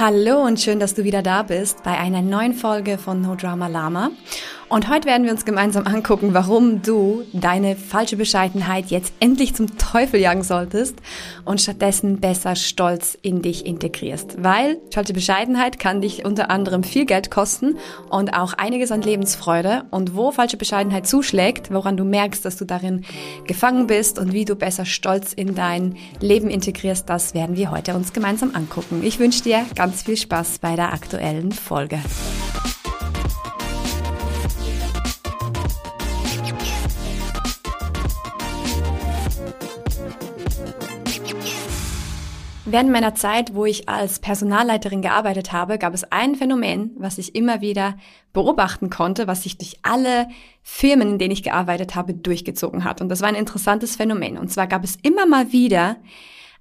Hallo und schön, dass du wieder da bist bei einer neuen Folge von No Drama Lama. Und heute werden wir uns gemeinsam angucken, warum du deine falsche Bescheidenheit jetzt endlich zum Teufel jagen solltest und stattdessen besser Stolz in dich integrierst. Weil falsche Bescheidenheit kann dich unter anderem viel Geld kosten und auch einiges an Lebensfreude. Und wo falsche Bescheidenheit zuschlägt, woran du merkst, dass du darin gefangen bist und wie du besser Stolz in dein Leben integrierst, das werden wir heute uns gemeinsam angucken. Ich wünsche dir ganz viel Spaß bei der aktuellen Folge. Während meiner Zeit, wo ich als Personalleiterin gearbeitet habe, gab es ein Phänomen, was ich immer wieder beobachten konnte, was sich durch alle Firmen, in denen ich gearbeitet habe, durchgezogen hat. Und das war ein interessantes Phänomen. Und zwar gab es immer mal wieder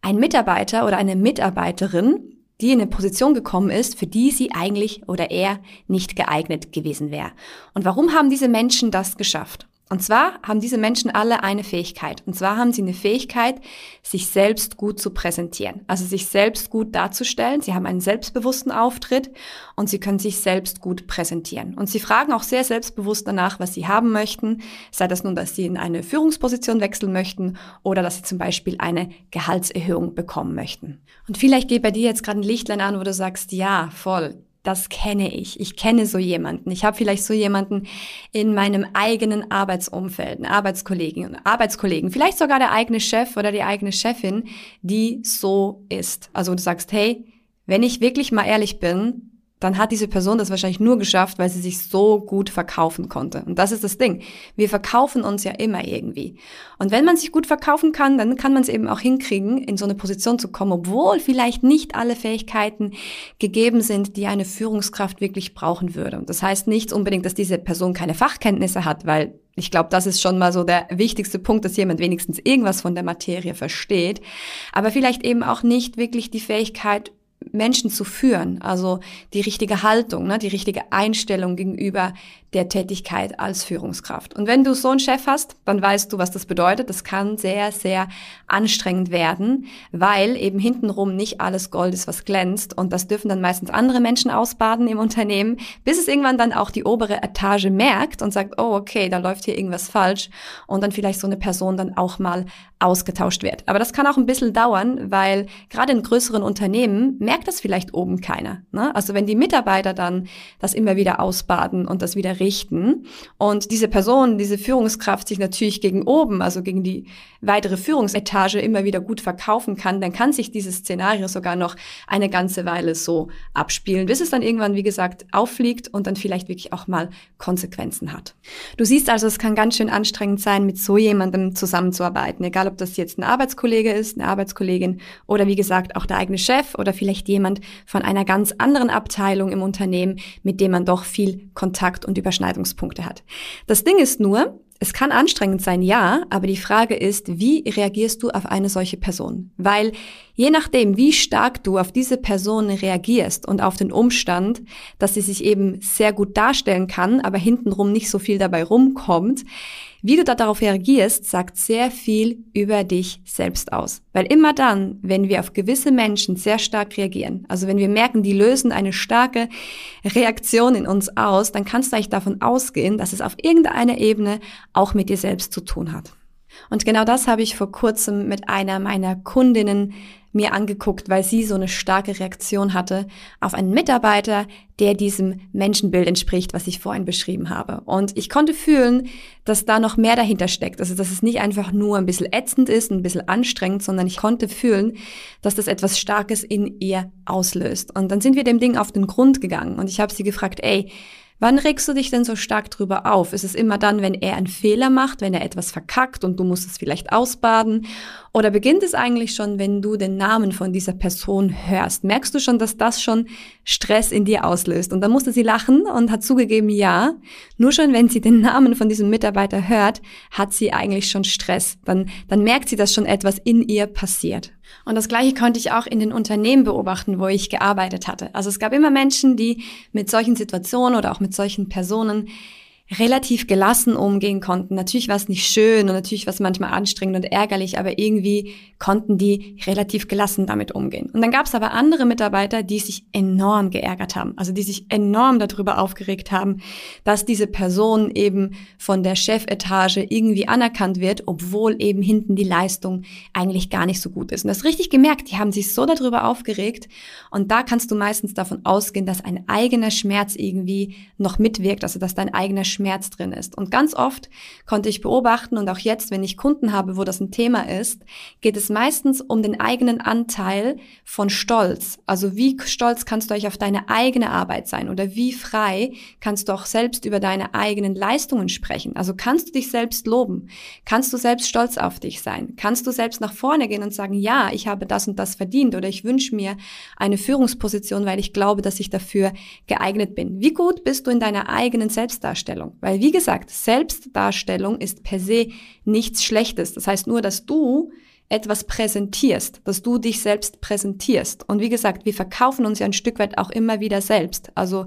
einen Mitarbeiter oder eine Mitarbeiterin, die in eine Position gekommen ist, für die sie eigentlich oder er nicht geeignet gewesen wäre. Und warum haben diese Menschen das geschafft? Und zwar haben diese Menschen alle eine Fähigkeit. Und zwar haben sie eine Fähigkeit, sich selbst gut zu präsentieren. Also sich selbst gut darzustellen. Sie haben einen selbstbewussten Auftritt und sie können sich selbst gut präsentieren. Und sie fragen auch sehr selbstbewusst danach, was sie haben möchten. Sei das nun, dass sie in eine Führungsposition wechseln möchten oder dass sie zum Beispiel eine Gehaltserhöhung bekommen möchten. Und vielleicht geht bei dir jetzt gerade ein Lichtlein an, wo du sagst, ja, voll das kenne ich. Ich kenne so jemanden. Ich habe vielleicht so jemanden in meinem eigenen Arbeitsumfeld, eine Arbeitskollegin, Arbeitskollegen, vielleicht sogar der eigene Chef oder die eigene Chefin, die so ist. Also du sagst, hey, wenn ich wirklich mal ehrlich bin, dann hat diese Person das wahrscheinlich nur geschafft, weil sie sich so gut verkaufen konnte. Und das ist das Ding. Wir verkaufen uns ja immer irgendwie. Und wenn man sich gut verkaufen kann, dann kann man es eben auch hinkriegen, in so eine Position zu kommen, obwohl vielleicht nicht alle Fähigkeiten gegeben sind, die eine Führungskraft wirklich brauchen würde. Und das heißt nicht unbedingt, dass diese Person keine Fachkenntnisse hat, weil ich glaube, das ist schon mal so der wichtigste Punkt, dass jemand wenigstens irgendwas von der Materie versteht, aber vielleicht eben auch nicht wirklich die Fähigkeit, Menschen zu führen, also die richtige Haltung, ne, die richtige Einstellung gegenüber der Tätigkeit als Führungskraft. Und wenn du so einen Chef hast, dann weißt du, was das bedeutet. Das kann sehr, sehr anstrengend werden, weil eben hintenrum nicht alles Gold ist, was glänzt. Und das dürfen dann meistens andere Menschen ausbaden im Unternehmen, bis es irgendwann dann auch die obere Etage merkt und sagt, oh, okay, da läuft hier irgendwas falsch. Und dann vielleicht so eine Person dann auch mal ausgetauscht wird. Aber das kann auch ein bisschen dauern, weil gerade in größeren Unternehmen merkt das vielleicht oben keiner. Ne? Also wenn die Mitarbeiter dann das immer wieder ausbaden und das wieder richten und diese Person, diese Führungskraft sich natürlich gegen oben, also gegen die weitere Führungsetage immer wieder gut verkaufen kann, dann kann sich dieses Szenario sogar noch eine ganze Weile so abspielen, bis es dann irgendwann, wie gesagt, auffliegt und dann vielleicht wirklich auch mal Konsequenzen hat. Du siehst also, es kann ganz schön anstrengend sein, mit so jemandem zusammenzuarbeiten, egal ob das jetzt ein Arbeitskollege ist, eine Arbeitskollegin oder wie gesagt auch der eigene Chef oder vielleicht jemand von einer ganz anderen Abteilung im Unternehmen, mit dem man doch viel Kontakt und Überschneidungspunkte hat. Das Ding ist nur, es kann anstrengend sein, ja, aber die Frage ist, wie reagierst du auf eine solche Person? Weil je nachdem, wie stark du auf diese Person reagierst und auf den Umstand, dass sie sich eben sehr gut darstellen kann, aber hintenrum nicht so viel dabei rumkommt, wie du da darauf reagierst, sagt sehr viel über dich selbst aus. Weil immer dann, wenn wir auf gewisse Menschen sehr stark reagieren, also wenn wir merken, die lösen eine starke Reaktion in uns aus, dann kannst du eigentlich davon ausgehen, dass es auf irgendeiner Ebene auch mit dir selbst zu tun hat. Und genau das habe ich vor kurzem mit einer meiner Kundinnen mir angeguckt, weil sie so eine starke Reaktion hatte auf einen Mitarbeiter, der diesem Menschenbild entspricht, was ich vorhin beschrieben habe. Und ich konnte fühlen, dass da noch mehr dahinter steckt. Also, dass es nicht einfach nur ein bisschen ätzend ist, ein bisschen anstrengend, sondern ich konnte fühlen, dass das etwas Starkes in ihr auslöst. Und dann sind wir dem Ding auf den Grund gegangen und ich habe sie gefragt, ey, Wann regst du dich denn so stark drüber auf? Ist es immer dann, wenn er einen Fehler macht, wenn er etwas verkackt und du musst es vielleicht ausbaden? Oder beginnt es eigentlich schon, wenn du den Namen von dieser Person hörst? Merkst du schon, dass das schon Stress in dir auslöst? Und dann musste sie lachen und hat zugegeben, ja. Nur schon, wenn sie den Namen von diesem Mitarbeiter hört, hat sie eigentlich schon Stress. Dann, dann merkt sie, dass schon etwas in ihr passiert. Und das Gleiche konnte ich auch in den Unternehmen beobachten, wo ich gearbeitet hatte. Also es gab immer Menschen, die mit solchen Situationen oder auch mit solchen Personen relativ gelassen umgehen konnten. Natürlich war es nicht schön und natürlich war es manchmal anstrengend und ärgerlich, aber irgendwie konnten die relativ gelassen damit umgehen. Und dann gab es aber andere Mitarbeiter, die sich enorm geärgert haben, also die sich enorm darüber aufgeregt haben, dass diese Person eben von der Chefetage irgendwie anerkannt wird, obwohl eben hinten die Leistung eigentlich gar nicht so gut ist. Und das richtig gemerkt, die haben sich so darüber aufgeregt und da kannst du meistens davon ausgehen, dass ein eigener Schmerz irgendwie noch mitwirkt, also dass dein eigener Schmerz drin ist. Und ganz oft konnte ich beobachten und auch jetzt, wenn ich Kunden habe, wo das ein Thema ist, geht es meistens um den eigenen Anteil von Stolz. Also wie stolz kannst du euch auf deine eigene Arbeit sein oder wie frei kannst du auch selbst über deine eigenen Leistungen sprechen. Also kannst du dich selbst loben? Kannst du selbst stolz auf dich sein? Kannst du selbst nach vorne gehen und sagen, ja, ich habe das und das verdient oder ich wünsche mir eine Führungsposition, weil ich glaube, dass ich dafür geeignet bin. Wie gut bist du in deiner eigenen Selbstdarstellung? Weil wie gesagt, Selbstdarstellung ist per se nichts Schlechtes. Das heißt nur, dass du etwas präsentierst, dass du dich selbst präsentierst. Und wie gesagt, wir verkaufen uns ja ein Stück weit auch immer wieder selbst. Also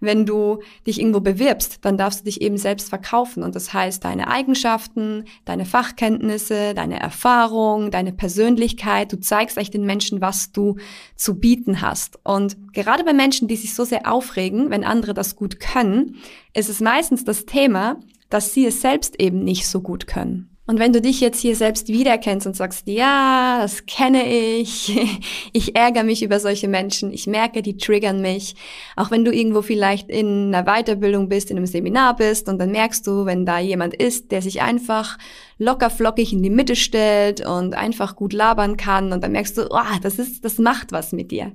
wenn du dich irgendwo bewirbst, dann darfst du dich eben selbst verkaufen. Und das heißt, deine Eigenschaften, deine Fachkenntnisse, deine Erfahrung, deine Persönlichkeit, du zeigst echt den Menschen, was du zu bieten hast. Und gerade bei Menschen, die sich so sehr aufregen, wenn andere das gut können, ist es meistens das Thema, dass sie es selbst eben nicht so gut können. Und wenn du dich jetzt hier selbst wiederkennst und sagst, ja, das kenne ich, ich ärgere mich über solche Menschen, ich merke, die triggern mich, auch wenn du irgendwo vielleicht in einer Weiterbildung bist, in einem Seminar bist und dann merkst du, wenn da jemand ist, der sich einfach locker flockig in die Mitte stellt und einfach gut labern kann und dann merkst du, oh, das ist, das macht was mit dir.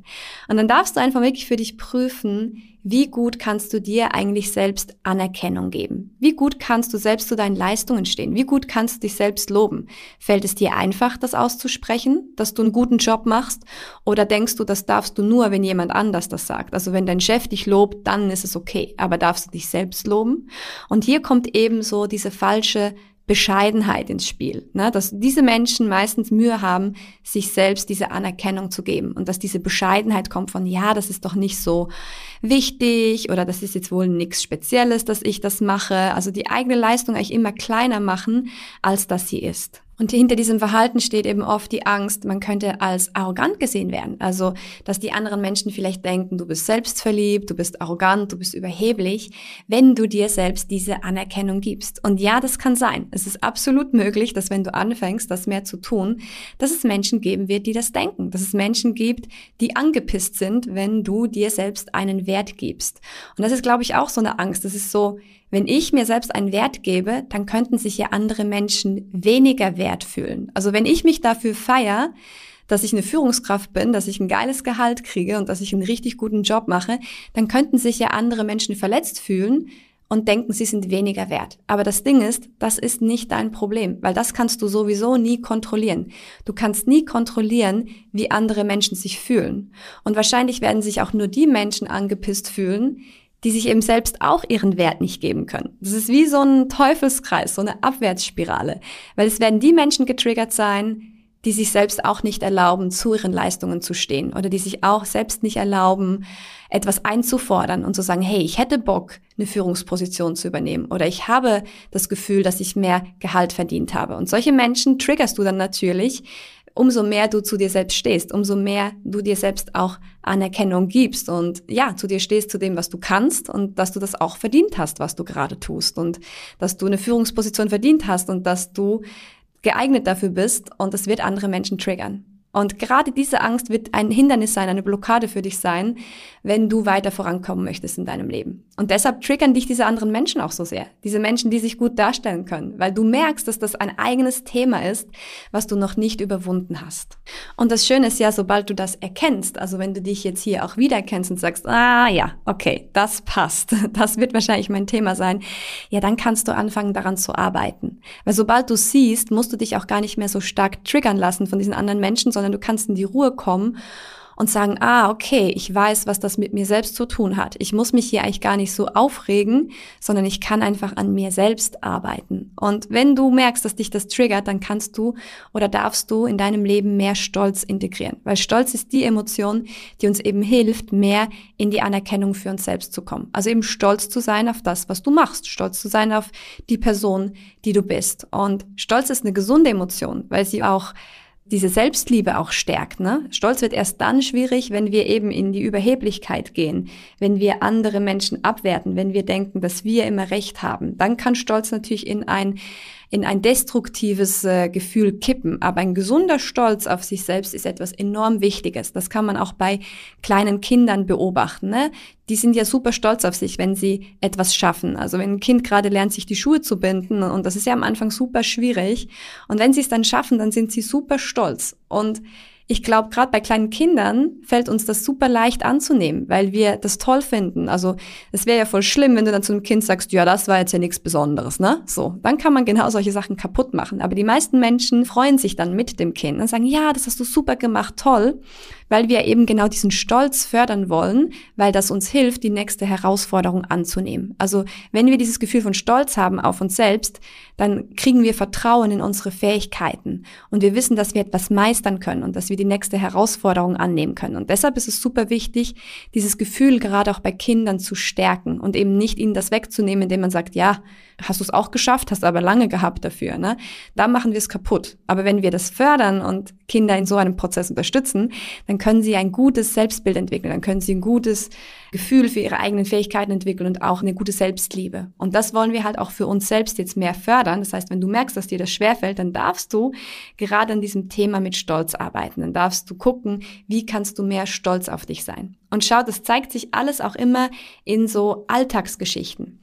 Und dann darfst du einfach wirklich für dich prüfen, wie gut kannst du dir eigentlich selbst Anerkennung geben? Wie gut kannst du selbst zu deinen Leistungen stehen? Wie gut kannst du dich selbst loben? Fällt es dir einfach, das auszusprechen, dass du einen guten Job machst? Oder denkst du, das darfst du nur, wenn jemand anders das sagt? Also wenn dein Chef dich lobt, dann ist es okay. Aber darfst du dich selbst loben? Und hier kommt eben so diese falsche Bescheidenheit ins Spiel, ne? dass diese Menschen meistens Mühe haben, sich selbst diese Anerkennung zu geben und dass diese Bescheidenheit kommt von, ja, das ist doch nicht so wichtig oder das ist jetzt wohl nichts Spezielles, dass ich das mache, also die eigene Leistung eigentlich immer kleiner machen, als dass sie ist. Und hinter diesem Verhalten steht eben oft die Angst, man könnte als arrogant gesehen werden. Also, dass die anderen Menschen vielleicht denken, du bist selbstverliebt, du bist arrogant, du bist überheblich, wenn du dir selbst diese Anerkennung gibst. Und ja, das kann sein. Es ist absolut möglich, dass wenn du anfängst, das mehr zu tun, dass es Menschen geben wird, die das denken. Dass es Menschen gibt, die angepisst sind, wenn du dir selbst einen Wert gibst. Und das ist, glaube ich, auch so eine Angst. Das ist so, wenn ich mir selbst einen Wert gebe, dann könnten sich ja andere Menschen weniger wert fühlen. Also wenn ich mich dafür feier, dass ich eine Führungskraft bin, dass ich ein geiles Gehalt kriege und dass ich einen richtig guten Job mache, dann könnten sich ja andere Menschen verletzt fühlen und denken, sie sind weniger wert. Aber das Ding ist, das ist nicht dein Problem, weil das kannst du sowieso nie kontrollieren. Du kannst nie kontrollieren, wie andere Menschen sich fühlen. Und wahrscheinlich werden sich auch nur die Menschen angepisst fühlen, die sich eben selbst auch ihren Wert nicht geben können. Das ist wie so ein Teufelskreis, so eine Abwärtsspirale, weil es werden die Menschen getriggert sein, die sich selbst auch nicht erlauben, zu ihren Leistungen zu stehen oder die sich auch selbst nicht erlauben, etwas einzufordern und zu sagen, hey, ich hätte Bock, eine Führungsposition zu übernehmen oder ich habe das Gefühl, dass ich mehr Gehalt verdient habe. Und solche Menschen triggerst du dann natürlich, umso mehr du zu dir selbst stehst, umso mehr du dir selbst auch Anerkennung gibst und ja, zu dir stehst, zu dem, was du kannst und dass du das auch verdient hast, was du gerade tust und dass du eine Führungsposition verdient hast und dass du geeignet dafür bist und es wird andere Menschen triggern. Und gerade diese Angst wird ein Hindernis sein, eine Blockade für dich sein, wenn du weiter vorankommen möchtest in deinem Leben. Und deshalb triggern dich diese anderen Menschen auch so sehr. Diese Menschen, die sich gut darstellen können, weil du merkst, dass das ein eigenes Thema ist, was du noch nicht überwunden hast. Und das Schöne ist ja, sobald du das erkennst, also wenn du dich jetzt hier auch wiedererkennst und sagst, ah ja, okay, das passt, das wird wahrscheinlich mein Thema sein, ja, dann kannst du anfangen daran zu arbeiten. Weil sobald du siehst, musst du dich auch gar nicht mehr so stark triggern lassen von diesen anderen Menschen, sondern du kannst in die Ruhe kommen und sagen, ah, okay, ich weiß, was das mit mir selbst zu tun hat. Ich muss mich hier eigentlich gar nicht so aufregen, sondern ich kann einfach an mir selbst arbeiten. Und wenn du merkst, dass dich das triggert, dann kannst du oder darfst du in deinem Leben mehr Stolz integrieren. Weil Stolz ist die Emotion, die uns eben hilft, mehr in die Anerkennung für uns selbst zu kommen. Also eben stolz zu sein auf das, was du machst. Stolz zu sein auf die Person, die du bist. Und Stolz ist eine gesunde Emotion, weil sie auch diese Selbstliebe auch stärkt. Ne? Stolz wird erst dann schwierig, wenn wir eben in die Überheblichkeit gehen, wenn wir andere Menschen abwerten, wenn wir denken, dass wir immer Recht haben. Dann kann Stolz natürlich in ein in ein destruktives äh, Gefühl kippen. Aber ein gesunder Stolz auf sich selbst ist etwas enorm Wichtiges. Das kann man auch bei kleinen Kindern beobachten. Ne? Die sind ja super stolz auf sich, wenn sie etwas schaffen. Also wenn ein Kind gerade lernt, sich die Schuhe zu binden, und das ist ja am Anfang super schwierig. Und wenn sie es dann schaffen, dann sind sie super stolz. Und ich glaube, gerade bei kleinen Kindern fällt uns das super leicht anzunehmen, weil wir das toll finden. Also es wäre ja voll schlimm, wenn du dann zu einem Kind sagst, ja, das war jetzt ja nichts Besonderes, ne? So, dann kann man genau solche Sachen kaputt machen. Aber die meisten Menschen freuen sich dann mit dem Kind und sagen, ja, das hast du super gemacht, toll weil wir eben genau diesen Stolz fördern wollen, weil das uns hilft, die nächste Herausforderung anzunehmen. Also wenn wir dieses Gefühl von Stolz haben auf uns selbst, dann kriegen wir Vertrauen in unsere Fähigkeiten und wir wissen, dass wir etwas meistern können und dass wir die nächste Herausforderung annehmen können. Und deshalb ist es super wichtig, dieses Gefühl gerade auch bei Kindern zu stärken und eben nicht ihnen das wegzunehmen, indem man sagt, ja, hast du es auch geschafft, hast aber lange gehabt dafür. Ne? Da machen wir es kaputt. Aber wenn wir das fördern und Kinder in so einem Prozess unterstützen, dann können sie ein gutes Selbstbild entwickeln, dann können sie ein gutes Gefühl für ihre eigenen Fähigkeiten entwickeln und auch eine gute Selbstliebe. Und das wollen wir halt auch für uns selbst jetzt mehr fördern. Das heißt, wenn du merkst, dass dir das schwerfällt, dann darfst du gerade an diesem Thema mit Stolz arbeiten. Dann darfst du gucken, wie kannst du mehr stolz auf dich sein. Und schau, das zeigt sich alles auch immer in so Alltagsgeschichten.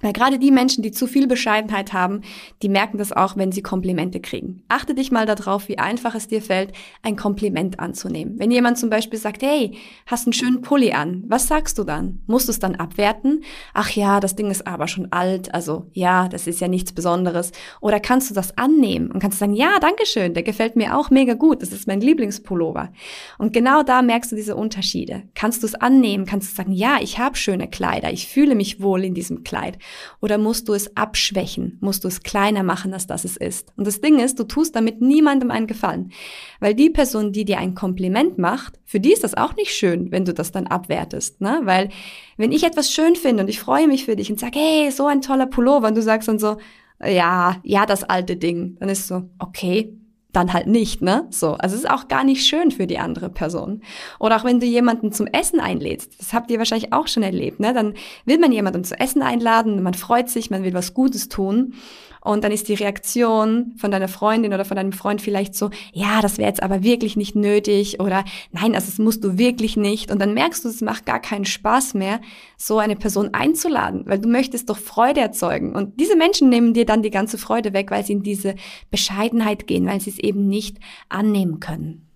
Weil gerade die Menschen, die zu viel Bescheidenheit haben, die merken das auch, wenn sie Komplimente kriegen. Achte dich mal darauf, wie einfach es dir fällt, ein Kompliment anzunehmen. Wenn jemand zum Beispiel sagt, hey, hast einen schönen Pulli an, was sagst du dann? Musst du es dann abwerten? Ach ja, das Ding ist aber schon alt, also ja, das ist ja nichts Besonderes. Oder kannst du das annehmen und kannst sagen, ja, danke schön, der gefällt mir auch mega gut, das ist mein Lieblingspullover. Und genau da merkst du diese Unterschiede. Kannst du es annehmen? Kannst du sagen, ja, ich habe schöne Kleider, ich fühle mich wohl in diesem Kleid. Oder musst du es abschwächen? Musst du es kleiner machen, als das es ist? Und das Ding ist, du tust damit niemandem einen Gefallen. Weil die Person, die dir ein Kompliment macht, für die ist das auch nicht schön, wenn du das dann abwertest. Ne? Weil wenn ich etwas schön finde und ich freue mich für dich und sage, hey, so ein toller Pullover und du sagst dann so, ja, ja, das alte Ding, dann ist so, okay, dann halt nicht, ne? So, also es ist auch gar nicht schön für die andere Person. Oder auch wenn du jemanden zum Essen einlädst, das habt ihr wahrscheinlich auch schon erlebt, ne? Dann will man jemanden zu Essen einladen, man freut sich, man will was Gutes tun und dann ist die Reaktion von deiner Freundin oder von deinem Freund vielleicht so, ja, das wäre jetzt aber wirklich nicht nötig oder nein, also das musst du wirklich nicht. Und dann merkst du, es macht gar keinen Spaß mehr, so eine Person einzuladen, weil du möchtest doch Freude erzeugen. Und diese Menschen nehmen dir dann die ganze Freude weg, weil sie in diese Bescheidenheit gehen, weil sie eben nicht annehmen können.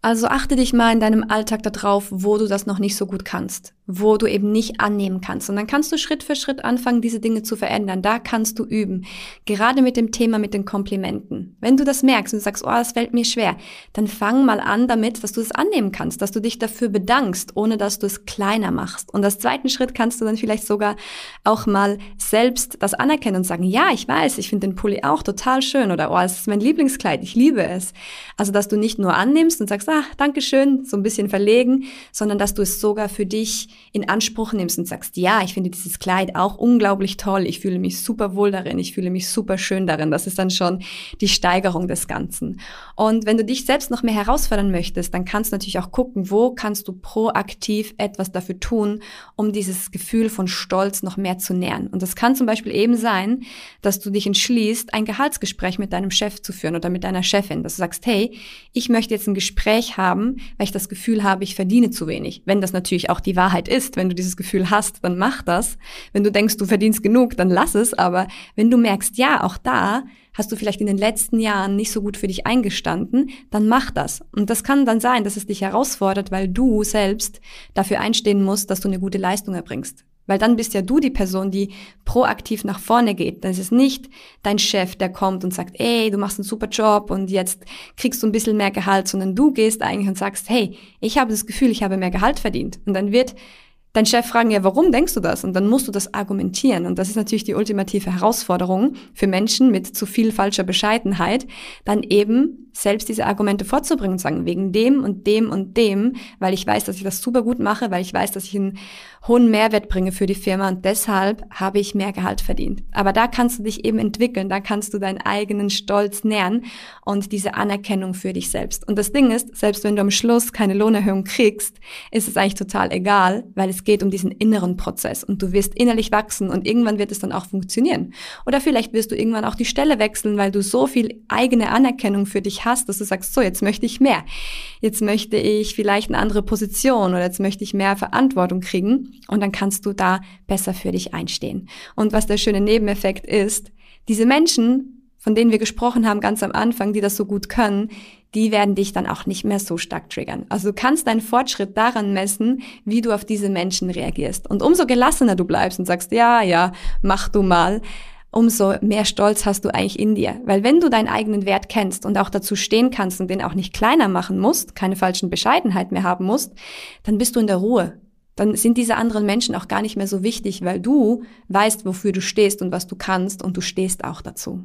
Also achte dich mal in deinem Alltag darauf, wo du das noch nicht so gut kannst wo du eben nicht annehmen kannst. Und dann kannst du Schritt für Schritt anfangen, diese Dinge zu verändern. Da kannst du üben. Gerade mit dem Thema mit den Komplimenten. Wenn du das merkst und sagst, oh, das fällt mir schwer, dann fang mal an damit, dass du es annehmen kannst, dass du dich dafür bedankst, ohne dass du es kleiner machst. Und als zweiten Schritt kannst du dann vielleicht sogar auch mal selbst das anerkennen und sagen, ja, ich weiß, ich finde den Pulli auch total schön oder oh, es ist mein Lieblingskleid, ich liebe es. Also, dass du nicht nur annimmst und sagst, ah, danke schön, so ein bisschen verlegen, sondern dass du es sogar für dich in Anspruch nimmst und sagst, ja, ich finde dieses Kleid auch unglaublich toll, ich fühle mich super wohl darin, ich fühle mich super schön darin, das ist dann schon die Steigerung des Ganzen. Und wenn du dich selbst noch mehr herausfordern möchtest, dann kannst du natürlich auch gucken, wo kannst du proaktiv etwas dafür tun, um dieses Gefühl von Stolz noch mehr zu nähern. Und das kann zum Beispiel eben sein, dass du dich entschließt, ein Gehaltsgespräch mit deinem Chef zu führen oder mit deiner Chefin, dass du sagst, hey, ich möchte jetzt ein Gespräch haben, weil ich das Gefühl habe, ich verdiene zu wenig. Wenn das natürlich auch die Wahrheit ist. Wenn du dieses Gefühl hast, dann mach das. Wenn du denkst, du verdienst genug, dann lass es. Aber wenn du merkst, ja, auch da hast du vielleicht in den letzten Jahren nicht so gut für dich eingestanden, dann mach das. Und das kann dann sein, dass es dich herausfordert, weil du selbst dafür einstehen musst, dass du eine gute Leistung erbringst. Weil dann bist ja du die Person, die proaktiv nach vorne geht. Dann ist es nicht dein Chef, der kommt und sagt, ey, du machst einen super Job und jetzt kriegst du ein bisschen mehr Gehalt, sondern du gehst eigentlich und sagst, hey, ich habe das Gefühl, ich habe mehr Gehalt verdient. Und dann wird dein Chef fragen, ja, warum denkst du das? Und dann musst du das argumentieren. Und das ist natürlich die ultimative Herausforderung für Menschen mit zu viel falscher Bescheidenheit, dann eben selbst diese Argumente vorzubringen und sagen, wegen dem und dem und dem, weil ich weiß, dass ich das super gut mache, weil ich weiß, dass ich einen hohen Mehrwert bringe für die Firma und deshalb habe ich mehr Gehalt verdient. Aber da kannst du dich eben entwickeln, da kannst du deinen eigenen Stolz nähern und diese Anerkennung für dich selbst. Und das Ding ist, selbst wenn du am Schluss keine Lohnerhöhung kriegst, ist es eigentlich total egal, weil es geht um diesen inneren Prozess und du wirst innerlich wachsen und irgendwann wird es dann auch funktionieren. Oder vielleicht wirst du irgendwann auch die Stelle wechseln, weil du so viel eigene Anerkennung für dich hast, dass du sagst, so, jetzt möchte ich mehr. Jetzt möchte ich vielleicht eine andere Position oder jetzt möchte ich mehr Verantwortung kriegen und dann kannst du da besser für dich einstehen. Und was der schöne Nebeneffekt ist, diese Menschen, von denen wir gesprochen haben ganz am Anfang, die das so gut können, die werden dich dann auch nicht mehr so stark triggern. Also du kannst deinen Fortschritt daran messen, wie du auf diese Menschen reagierst. Und umso gelassener du bleibst und sagst, ja, ja, mach du mal, umso mehr Stolz hast du eigentlich in dir. Weil wenn du deinen eigenen Wert kennst und auch dazu stehen kannst und den auch nicht kleiner machen musst, keine falschen Bescheidenheit mehr haben musst, dann bist du in der Ruhe. Dann sind diese anderen Menschen auch gar nicht mehr so wichtig, weil du weißt, wofür du stehst und was du kannst und du stehst auch dazu.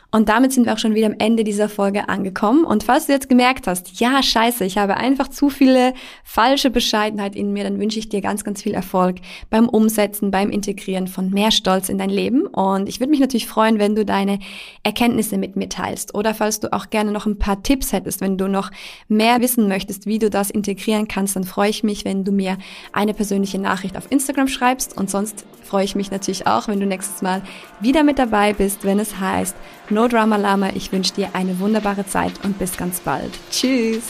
Und damit sind wir auch schon wieder am Ende dieser Folge angekommen. Und falls du jetzt gemerkt hast, ja, scheiße, ich habe einfach zu viele falsche Bescheidenheit in mir, dann wünsche ich dir ganz, ganz viel Erfolg beim Umsetzen, beim Integrieren von mehr Stolz in dein Leben. Und ich würde mich natürlich freuen, wenn du deine Erkenntnisse mit mir teilst. Oder falls du auch gerne noch ein paar Tipps hättest, wenn du noch mehr wissen möchtest, wie du das integrieren kannst, dann freue ich mich, wenn du mir eine persönliche Nachricht auf Instagram schreibst. Und sonst freue ich mich natürlich auch, wenn du nächstes Mal wieder mit dabei bist, wenn es heißt, No Drama Lama. Ich wünsche dir eine wunderbare Zeit und bis ganz bald. Tschüss.